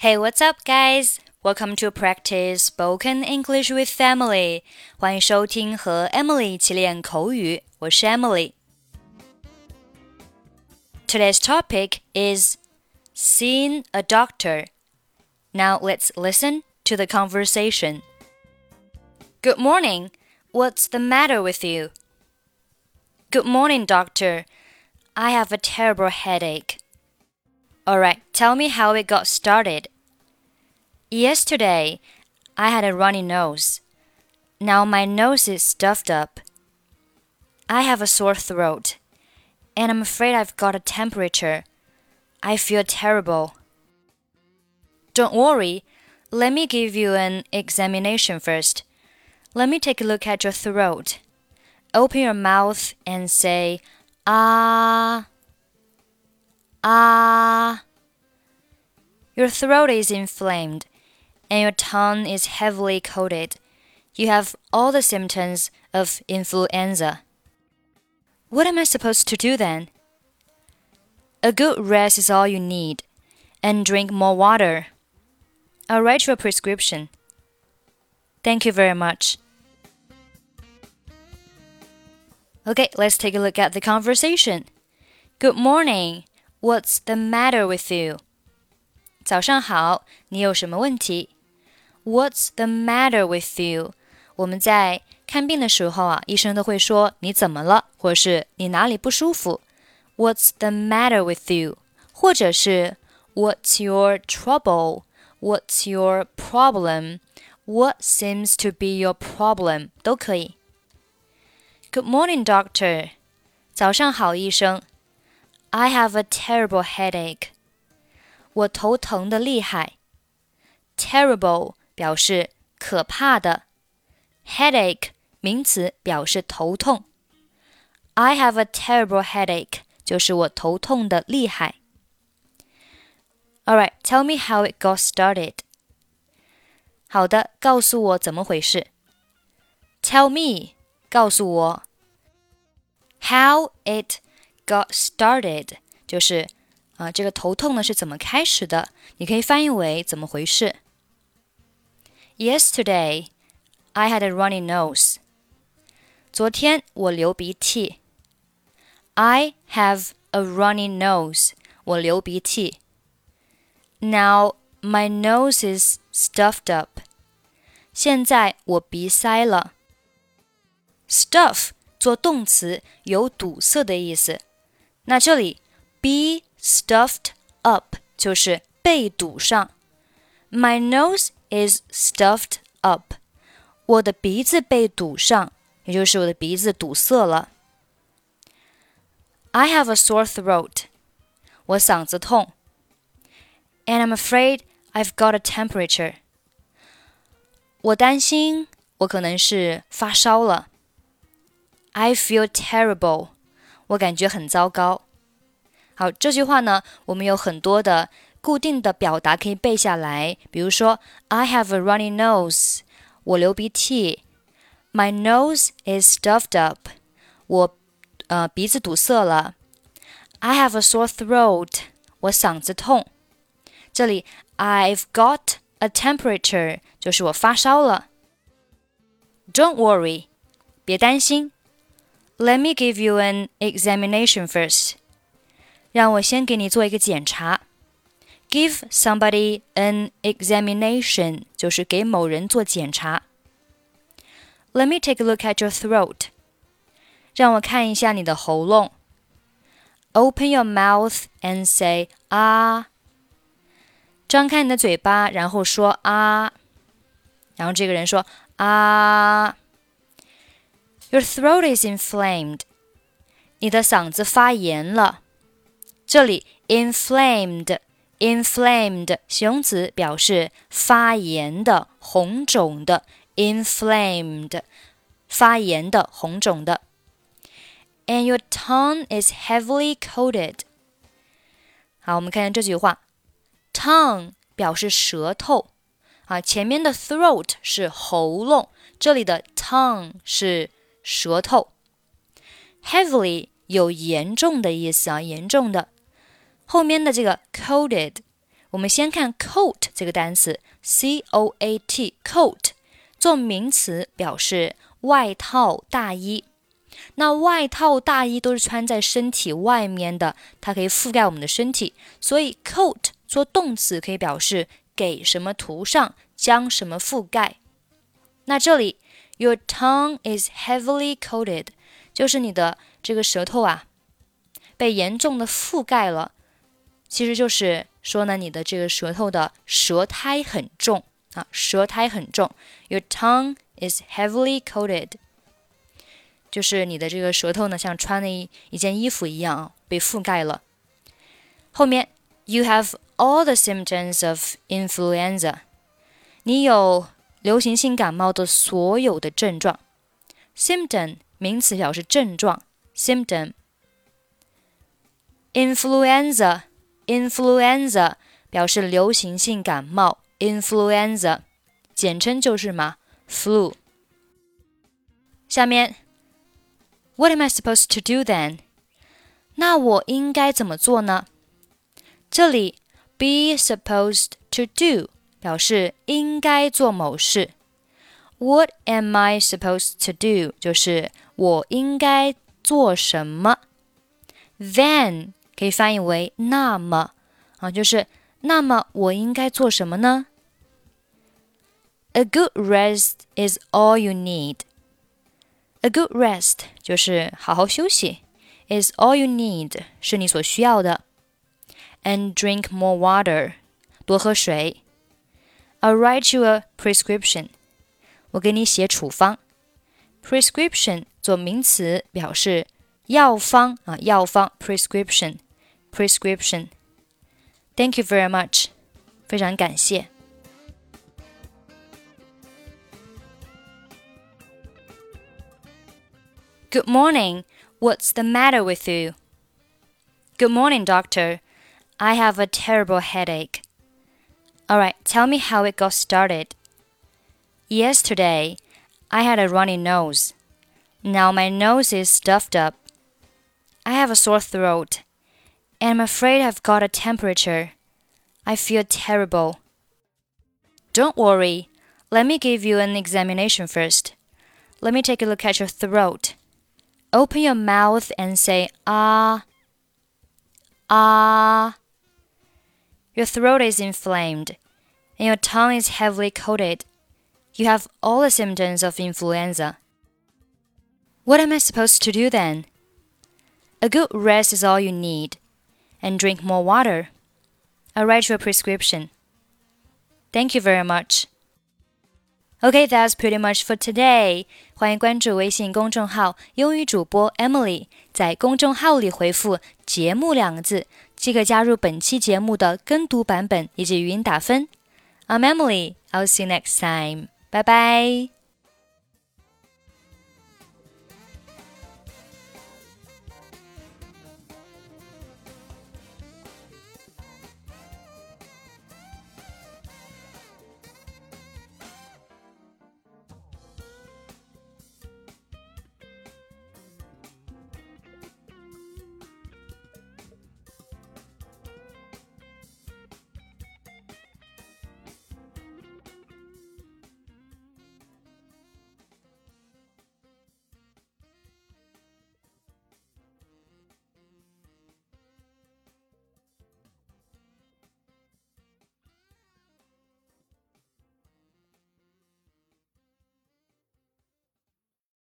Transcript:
Hey, what's up, guys? Welcome to practice spoken English with Emily. 欢迎收听和 Emily 一起练口语，我是 Emily。Today's topic is seeing a doctor. Now let's listen to the conversation. Good morning. What's the matter with you? Good morning, doctor. I have a terrible headache. Alright, tell me how it got started. Yesterday, I had a runny nose. Now my nose is stuffed up. I have a sore throat, and I'm afraid I've got a temperature. I feel terrible. Don't worry, let me give you an examination first. Let me take a look at your throat. Open your mouth and say, ah. Ah. Your throat is inflamed and your tongue is heavily coated. You have all the symptoms of influenza. What am I supposed to do then? A good rest is all you need, and drink more water. I'll write you a prescription. Thank you very much. Okay, let's take a look at the conversation. Good morning. What's the matter with you? 早上好，你有什么问题？What's the matter with you？我们在看病的时候啊，医生都会说你怎么了，或者是你哪里不舒服。What's the matter with you？或者是 What's your trouble？What's your problem？What seems to be your problem？都可以。Good morning, doctor。早上好，医生。 I have a terrible headache. 我头疼的厉害。Terrible 表示可怕的，headache 名词表示头痛。I have a terrible headache 就是我头痛的厉害。All right, tell me how it got started. 好的，告诉我怎么回事。Tell me，告诉我。How it got started 就是啊，这个头痛呢是怎么开始的？你可以翻译为怎么回事。Yesterday, I had a runny nose. 昨天我流鼻涕。I have a runny nose. 我流鼻涕。Now my nose is stuffed up. 现在我鼻塞了。Stuff 做动词有堵塞的意思。 那这里 be stuffed up 就是被堵上。My nose is stuffed up。我的鼻子被堵上，也就是我的鼻子堵塞了。I have a sore throat。我嗓子痛。And I'm afraid I've got a temperature。我担心我可能是发烧了。I feel terrible。 我感觉很糟糕。好，这句话呢，我们有很多的固定的表达可以背下来。比如说，I have a runny nose，我流鼻涕；My nose is stuffed up，我呃鼻子堵塞了；I have a sore throat，我嗓子痛。这里 I've got a temperature 就是我发烧了。Don't worry，别担心。Let me give you an examination first. 让我先给你做一个检查。Give somebody an examination 就是给某人做检查。Let me take a look at your throat. 让我看一下你的喉咙。Open your mouth and say 啊。张开你的嘴巴，然后说啊。然后这个人说啊。 Your throat is inflamed. 你的嗓子发炎了。这里 inflamed inflamed 形容词表示发炎的、红肿的。inflamed 发炎的、红肿的。And your tongue is heavily coated. 好，我们看看这句话，tongue 表示舌头啊，前面的 throat 是喉咙，这里的 tongue 是。舌头，heavily 有严重的意思啊，严重的。后面的这个 coated 我们先看 coat 这个单词，c o a t，coat 做名词表示外套、大衣。那外套、大衣都是穿在身体外面的，它可以覆盖我们的身体，所以 coat 做动词可以表示给什么涂上，将什么覆盖。那这里 your tongue is heavily coated，就是你的这个舌头啊被严重的覆盖了，其实就是说呢你的这个舌头的舌苔很重啊，舌苔很重。Your tongue is heavily coated，就是你的这个舌头呢像穿了一一件衣服一样被覆盖了。后面 you have all the symptoms of influenza，你有。 流行性感冒的所有的症状，symptom 名词表示症状，symptom。influenza influenza 表示流行性感冒，influenza 简称就是嘛，flu。下面，What am I supposed to do then？那我应该怎么做呢？这里 be supposed to do。表示应该做某事。What am I supposed to do？就是我应该做什么。Then 可以翻译为那么啊，就是那么我应该做什么呢？A good rest is all you need. A good rest 就是好好休息，is all you need 是你所需要的。And drink more water，多喝水。 I'll write you a prescription. 我给你写处方。Prescription 做名词表示药方啊，药方 prescription prescription。Thank you very much，非常感谢。Good morning. What's the matter with you? Good morning, doctor. I have a terrible headache. All right, tell me how it got started. Yesterday, I had a runny nose. Now my nose is stuffed up. I have a sore throat, and I'm afraid I've got a temperature. I feel terrible. Don't worry. Let me give you an examination first. Let me take a look at your throat. Open your mouth and say ah. Ah. Your throat is inflamed, and your tongue is heavily coated. You have all the symptoms of influenza. What am I supposed to do then? A good rest is all you need, and drink more water. I'll write you a prescription. Thank you very much. Okay, that's pretty much for today. 欢迎关注微信公众号“英语主播 Emily”，在公众号里回复“节目”两个字。 即可加入本期节目的跟读版本以及语音打分。I'm Emily. I'll see you next time. Bye bye.